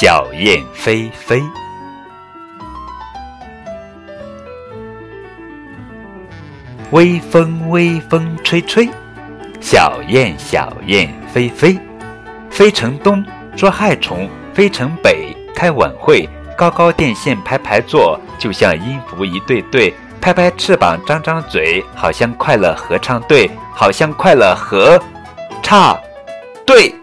小燕飞飞。微风微风吹吹小燕小燕飞飞。飞城东捉害虫飞城北开晚会高高电线排排坐就像音符一对对拍拍翅膀张张嘴好像快乐合唱队好像快乐合唱队。